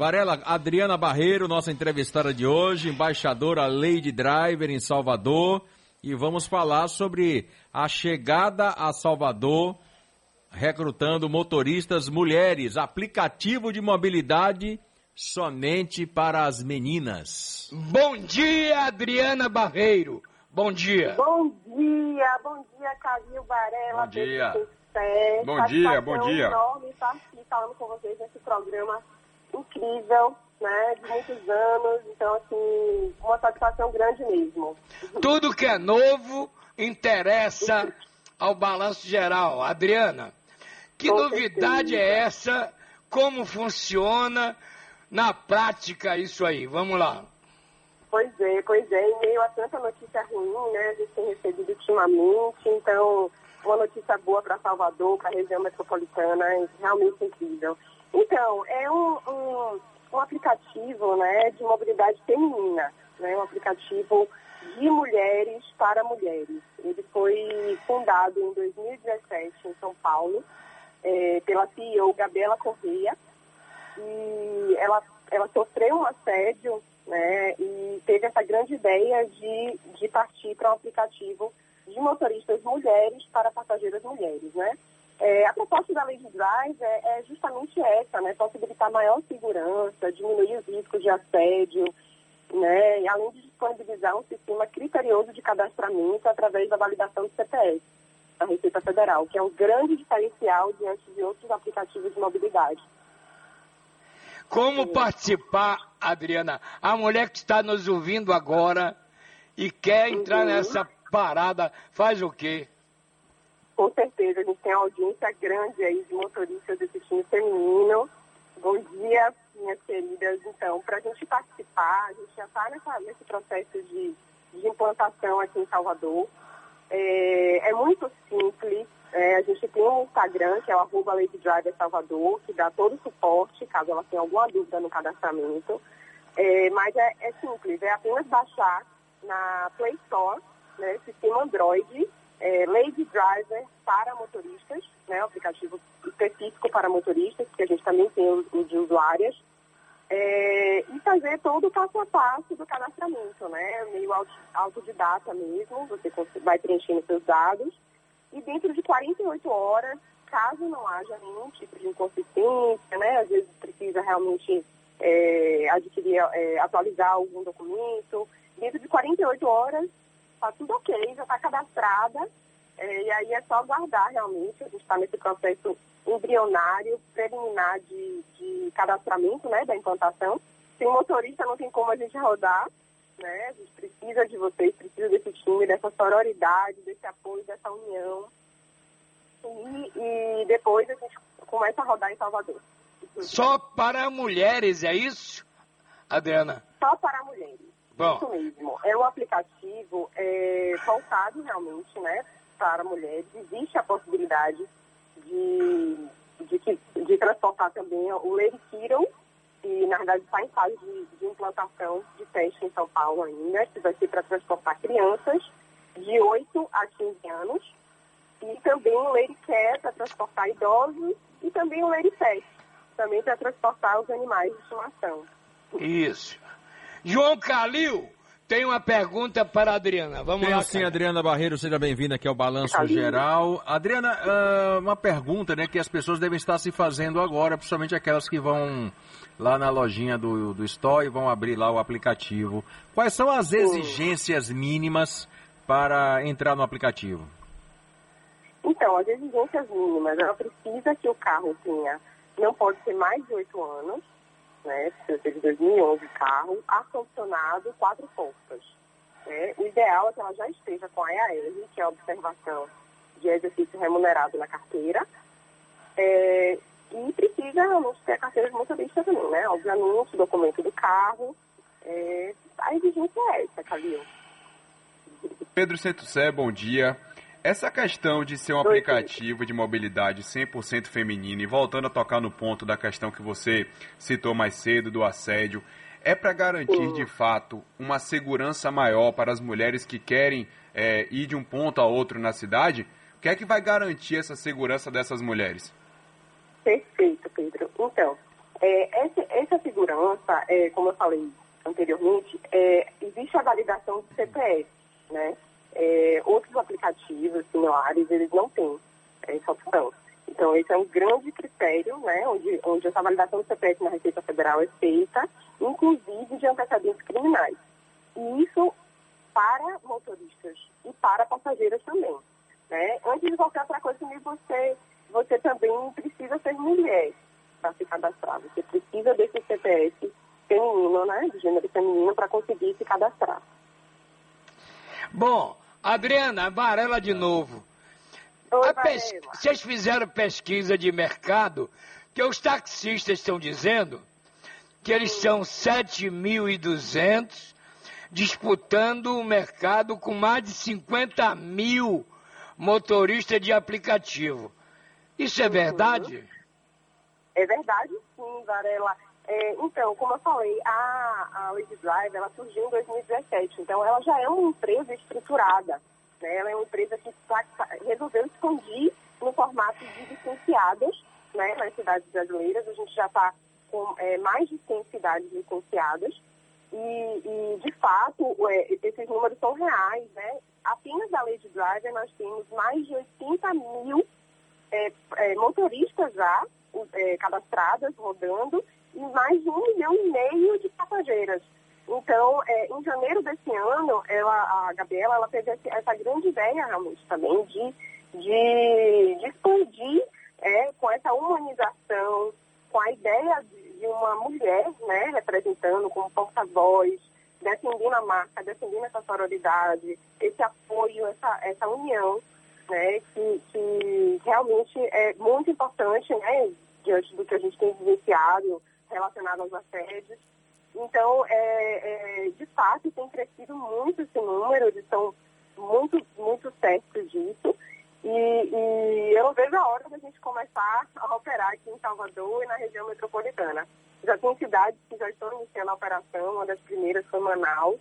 Varela, Adriana Barreiro, nossa entrevistada de hoje, embaixadora Lady Driver em Salvador, e vamos falar sobre a chegada a Salvador, recrutando motoristas mulheres, aplicativo de mobilidade somente para as meninas. Bom dia, Adriana Barreiro. Bom dia. Bom dia, bom dia, Calil Varela. Bom dia. Bom dia, bom dia. enorme estar aqui falando com vocês nesse programa incrível, né, de muitos anos. Então, assim, uma satisfação grande mesmo. Tudo que é novo interessa ao balanço geral. Adriana, que Com novidade certeza. é essa? Como funciona na prática isso aí? Vamos lá. Pois é, pois é. Em meio a tanta notícia ruim, né, a gente tem recebido ultimamente. Então, uma notícia boa para Salvador, para a região metropolitana, é realmente incrível. Então, é um, um, um aplicativo né, de mobilidade feminina, né, um aplicativo de mulheres para mulheres. Ele foi fundado em 2017 em São Paulo eh, pela CEO Gabriela Correia e ela, ela sofreu um assédio né, e teve essa grande ideia de, de partir para um aplicativo de motoristas mulheres para passageiras mulheres, né? É, a proposta da lei de Drive é, é justamente essa, né? Possibilitar maior segurança, diminuir os riscos de assédio, né? E além de disponibilizar um sistema criterioso de cadastramento através da validação do CPF da Receita Federal, que é um grande diferencial diante de outros aplicativos de mobilidade. Como participar, Adriana? A mulher que está nos ouvindo agora e quer entrar Uhum. nessa parada, faz o quê? Com certeza, a gente tem uma audiência grande aí de motoristas desse time feminino. Bom dia, minhas queridas. Então, para a gente participar, a gente já está nesse processo de, de implantação aqui em Salvador. É, é muito simples. É, a gente tem um Instagram, que é o arroba Driver Salvador, que dá todo o suporte, caso ela tenha alguma dúvida no cadastramento. É, mas é, é simples, é apenas baixar na Play Store, né, sistema Android, é, Lady Driver para motoristas, né, aplicativo específico para motoristas, que a gente também tem o, o de usuárias, é, e fazer todo o passo a passo do cadastramento, né, meio auto- autodidata mesmo, você vai preenchendo seus dados, e dentro de 48 horas, caso não haja nenhum tipo de inconsistência, né, às vezes precisa realmente é, adquirir, é, atualizar algum documento, dentro de 48 horas está tudo ok, já está cadastrada, é, e aí é só aguardar realmente, a gente está nesse processo embrionário, preliminar de, de cadastramento né, da implantação. Sem motorista não tem como a gente rodar, né? A gente precisa de vocês, precisa desse time, dessa sororidade, desse apoio, dessa união. E, e depois a gente começa a rodar em Salvador. Só para mulheres, é isso, Adriana? Só para mulheres. Bom. Isso mesmo. É um aplicativo é, voltado realmente né, para mulheres. Existe a possibilidade de, de, que- de transportar também o Lady Kiro, que na verdade está em fase de, de implantação de teste em São Paulo ainda, que vai ser para transportar crianças de 8 a 15 anos. E também o Lady Care para transportar idosos e também o Lady Pet, também para transportar os animais de estimação. Isso. João Calil tem uma pergunta para a Adriana. Vamos Tenho lá. sim, cara. Adriana Barreiro, seja bem-vinda aqui ao Balanço Tá lindo. Geral. Adriana, ah, uma pergunta né, que as pessoas devem estar se fazendo agora, principalmente aquelas que vão lá na lojinha do, do Store e vão abrir lá o aplicativo. Quais são as exigências mínimas para entrar no aplicativo? Então, as exigências mínimas, ela precisa que o carro tenha, não pode ser mais de oito anos, né? Ser de 2011 o carro, ar-condicionado, quatro portas. né? O ideal é que ela já esteja com a EAR, que é a observação de exercício remunerado na carteira. É, e precisa realmente ter a carteira de motorista também, né? Obviamente, o documento do carro. É, a exigência é essa, Calil. Pedro Centucé, bom dia. Essa questão de ser um aplicativo de mobilidade 100% feminino e voltando a tocar no ponto da questão que você citou mais cedo do assédio, é para garantir de fato uma segurança maior para as mulheres que querem é, ir de um ponto a outro na cidade? O que é que vai garantir essa segurança dessas mulheres? Perfeito, Pedro. Então, É, essa, essa segurança, é, como eu falei anteriormente, é, existe a validação do CPF, né? É, outros aplicativos similares, eles não têm essa opção. Então, esse é um grande critério, né, onde, onde essa validação do CPF na Receita Federal é feita, inclusive de antecedentes criminais. E isso para motoristas e para passageiros também. Né? Antes de qualquer outra coisa, você, você também precisa ser mulher para se cadastrar. Você precisa desse CPF feminino, né, de gênero feminino, para conseguir se cadastrar. Bom, Adriana, Varela de novo. Oi, pes... Vocês fizeram pesquisa de mercado que os taxistas estão dizendo que eles são 7.200 disputando o mercado com mais de 50 mil motoristas de aplicativo. Isso é uhum. verdade? É verdade, sim, Varela. É, então, como eu falei, a, a Lady Drive ela surgiu em 2017, então ela já é uma empresa estruturada. Né? Ela é uma empresa que tá, tá, resolveu expandir no formato de licenciadas né, nas cidades brasileiras. A gente já está com é, mais de 100 cidades licenciadas. E, e de fato, é, esses números são reais. Né? Apenas da Lady Driver nós temos mais de 80 mil é, é, motoristas já é, cadastradas, rodando, e mais de um milhão e meio de passageiras. Então, é, em janeiro desse ano, ela, a Gabriela ela teve essa grande ideia realmente também de, de, de expandir é, com essa humanização, com a ideia de, uma mulher né, representando como porta-voz, defendendo a marca, defendendo essa sororidade, esse apoio, essa, essa união, né, que, que realmente é muito importante né, diante do que a gente tem vivenciado relacionado aos assédios. Então, é, é, de fato, tem crescido muito esse número, eles são muito, muito certos disso. E, e, eu não vejo a hora da gente começar a operar aqui em Salvador e na região metropolitana. Já tem cidades que já estão iniciando a operação, uma das primeiras foi Manaus,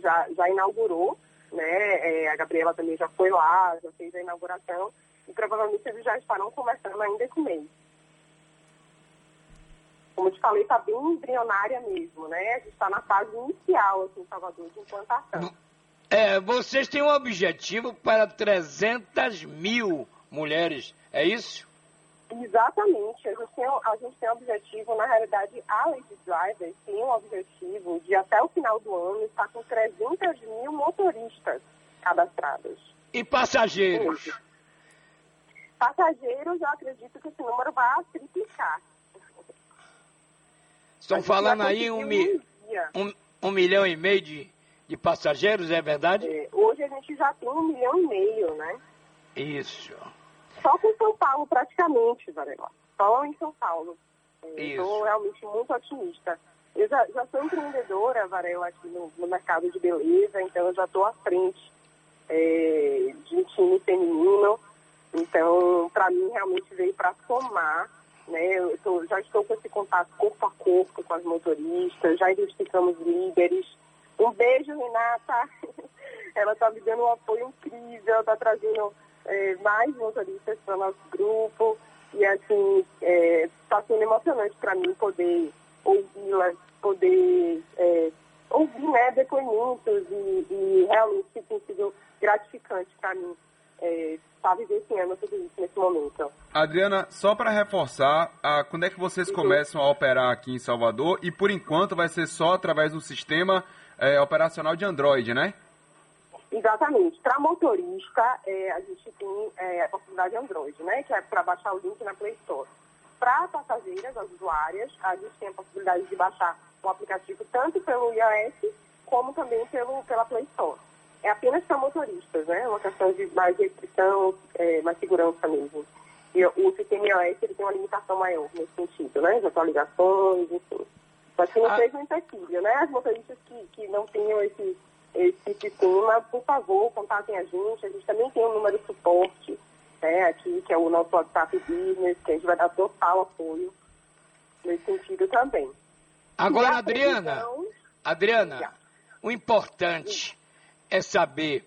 já, já inaugurou, né? É, a Gabriela também já foi lá, já fez a inauguração, e provavelmente eles já estarão começando ainda esse mês como eu te falei, está bem embrionária mesmo, né? A gente está na fase inicial aqui em Salvador de implantação. É, vocês têm um objetivo para 300 mil mulheres, é isso? Exatamente. A gente tem, a gente tem um objetivo, na realidade, a Lady Driver tem um objetivo de até o final do ano estar com 300 mil motoristas cadastrados. E passageiros? Passageiros, eu acredito que esse número vai triplicar. Estão falando aí um, mi, um, um, milhão e meio de, de passageiros, é verdade? É, hoje a gente já tem um milhão e meio, né? Isso. Só com São Paulo, praticamente, Varela. Só em São Paulo. Estou realmente muito otimista. Eu já, já sou empreendedora, Varela, aqui no, no mercado de beleza, então eu já estou à frente é, de um time feminino. Então, para mim, realmente veio para somar né? Eu tô, já estou com contato corpo a corpo com as motoristas, já identificamos líderes. Um beijo, Renata. Ela está me dando um apoio incrível, está trazendo é, mais motoristas para o nosso grupo. E assim, está é, tá sendo emocionante para mim poder ouvi-las, poder é, ouvir né, depoimentos e, e realmente tem sido gratificante para mim é, está vivenciando tudo isso nesse momento. Adriana, só para reforçar, a, quando é que vocês uhum. começam a operar aqui em Salvador? E por enquanto vai ser só através do sistema é, operacional de Android, né? Exatamente. Para motorista, é, a gente tem é, a possibilidade de Android, né? Que é para baixar o link na Play Store. Para passageiras, as usuárias, a gente tem a possibilidade de baixar o aplicativo tanto pelo iOS como também pelo, pela Play Store é apenas para motoristas, né? Uma questão de mais restrição, é, mais segurança mesmo. E o sistema iOS ele tem uma limitação maior nesse sentido, né? De atualizações, enfim. Mas que não ah. seja um empecilho, né? As motoristas que, que não tenham esse, esse sistema, por favor, contatem a gente. A gente também tem um número de suporte né, aqui, que é o nosso WhatsApp Business, que a gente vai dar total apoio nesse sentido também. Agora, Adriana, Adriana, o importante é saber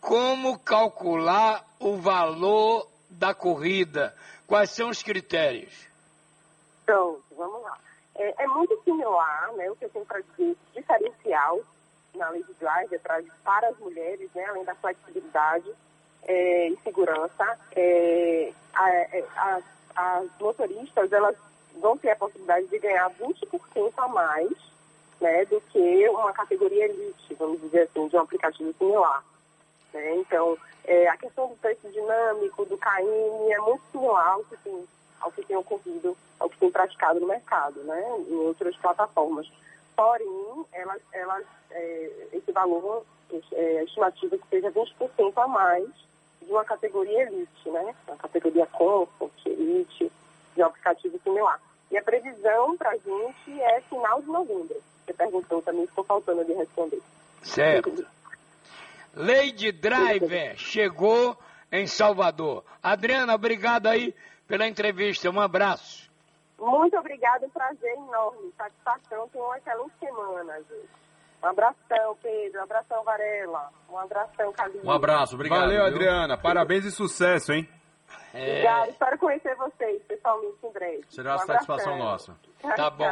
como calcular o valor da corrida. Quais são os critérios? Então, vamos lá. É, é muito similar, né, o que eu tenho para dizer, diferencial na lei de drive para as mulheres, né, além da flexibilidade é, e segurança. É, a, é, a, as motoristas elas vão ter a possibilidade de ganhar 20% a mais né, do que uma categoria elite, vamos dizer assim, de um aplicativo similar. Né? Então, é, a questão do preço dinâmico, do CAIM, é muito similar ao que tem, ao que tem ocorrido, ao que tem praticado no mercado, né, em outras plataformas. Porém, elas, elas, é, esse valor, é, a estimativa que seja 20% a mais de uma categoria elite, né, uma categoria comfort, elite, de um aplicativo similar. E a previsão para a gente é final de novembro. Você perguntou também, estou faltando de responder. Certo. Lady Driver chegou em Salvador. Adriana, obrigado aí pela entrevista. Um abraço. Muito obrigada, um prazer enorme. Satisfação, tenha uma excelente semana, gente. Um abração, Pedro. Um abração, Varela. Um abração, Calil. Um abraço, obrigado. Valeu, viu? Adriana. Parabéns e sucesso, hein? É, Obrigada, espero conhecer vocês pessoalmente em breve. Será Um satisfação nossa. Tá bom.